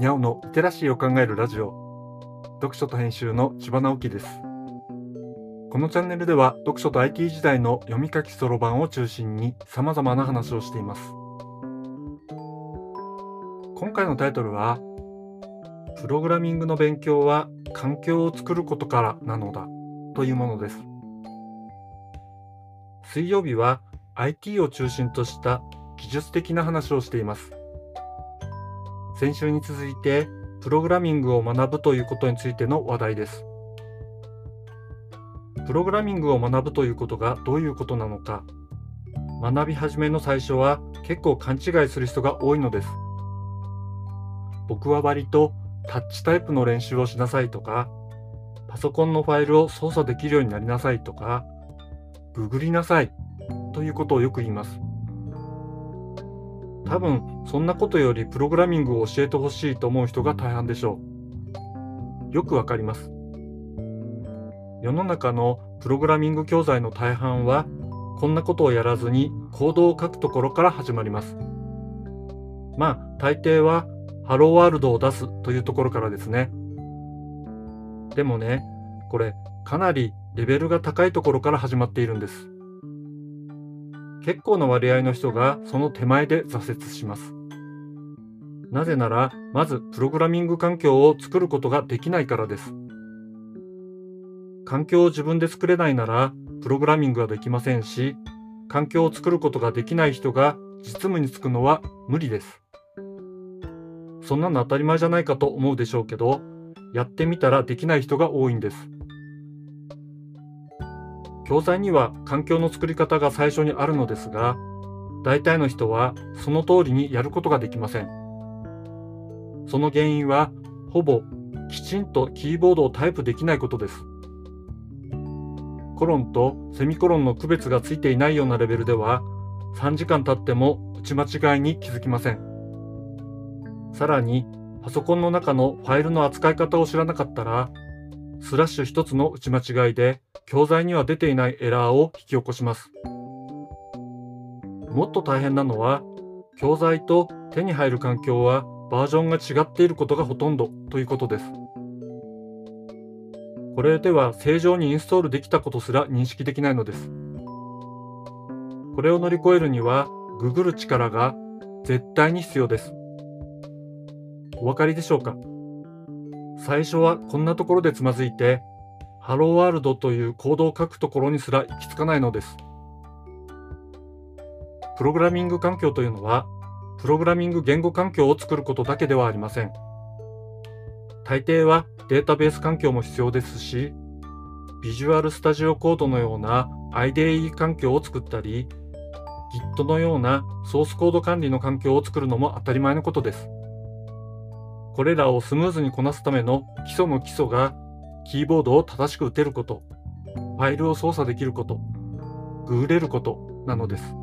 にゃおのリテラシーを考えるラジオ。読書と編集の千葉直樹です。このチャンネルでは読書と IT 時代の読み書きそろばんを中心に様々な話をしています。今回のタイトルはプログラミングの勉強は環境を作ることからなのだというものです。水曜日は IT を中心とした技術的な話をしています。先週に続いてプログラミングを学ぶということについての話題です。プログラミングを学ぶということがどういうことなのか。学び始めの最初は結構勘違いする人が多いのです。僕は割とタッチタイプの練習をしなさいとかパソコンのファイルを操作できるようになりなさいとかググりなさいということをよく言います。多分そんなことよりプログラミングを教えてほしいと思う人が大半でしょう。よくわかります。世の中のプログラミング教材の大半はこんなことをやらずにコードを書くところから始まります。まあ大抵はハローワールドを出すというところからですね。でもね、これかなりレベルが高いところから始まっているんです。結構な割合の人がその手前で挫折します。なぜなら、まずプログラミング環境を作ることができないからです。環境を自分で作れないなら、プログラミングはできませんし、環境を作ることができない人が実務に就くのは無理です。そんなの当たり前じゃないかと思うでしょうけど、やってみたらできない人が多いんです。教材には環境の作り方が最初にあるのですが、大体の人はその通りにやることができません。その原因は、ほぼきちんとキーボードをタイプできないことです。コロンとセミコロンの区別がついていないようなレベルでは、3時間経っても打ち間違いに気づきません。さらに、パソコンの中のファイルの扱い方を知らなかったら、スラッシュ1つの打ち間違いで教材には出ていないエラーを引き起こします。もっと大変なのは、教材と手に入る環境はバージョンが違っていることがほとんどということです。これでは正常にインストールできたことすら認識できないのです。これを乗り越えるには、ググる力が絶対に必要です。お分かりでしょうか？最初はこんなところでつまずいて、ハローワールドというコードを書くところにすら行き着かないのです。プログラミング環境というのは、プログラミング言語環境を作ることだけではありません。大抵はデータベース環境も必要ですし、ビジュアルスタジオコードのような IDE 環境を作ったり、Git のようなソースコード管理の環境を作るのも当たり前のことです。これらをスムーズにこなすための基礎の基礎が、キーボードを正しく打てること、ファイルを操作できること、グーれることなのです。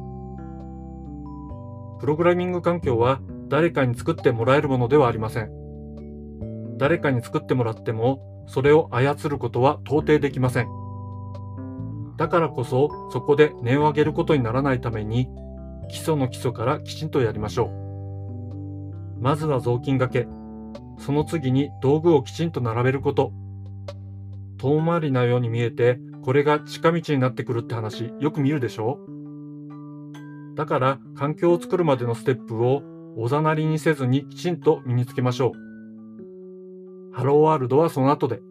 プログラミング環境は誰かに作ってもらえるものではありません。誰かに作ってもらっても、それを操ることは到底できません。だからこそ、そこで値を上げることにならないために、基礎の基礎からきちんとやりましょう。まずは雑巾がけ。その次に道具をきちんと並べること。遠回りなように見えて、これが近道になってくるって話、よく見るでしょ？だから、環境を作るまでのステップをおざなりにせずにきちんと身につけましょう。ハローワールドはその後で。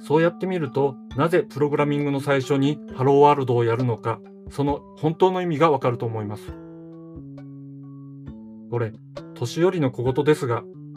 そうやってみると、なぜプログラミングの最初にハローワールドをやるのか、その本当の意味がわかると思います。これ、年寄りの小言ですが、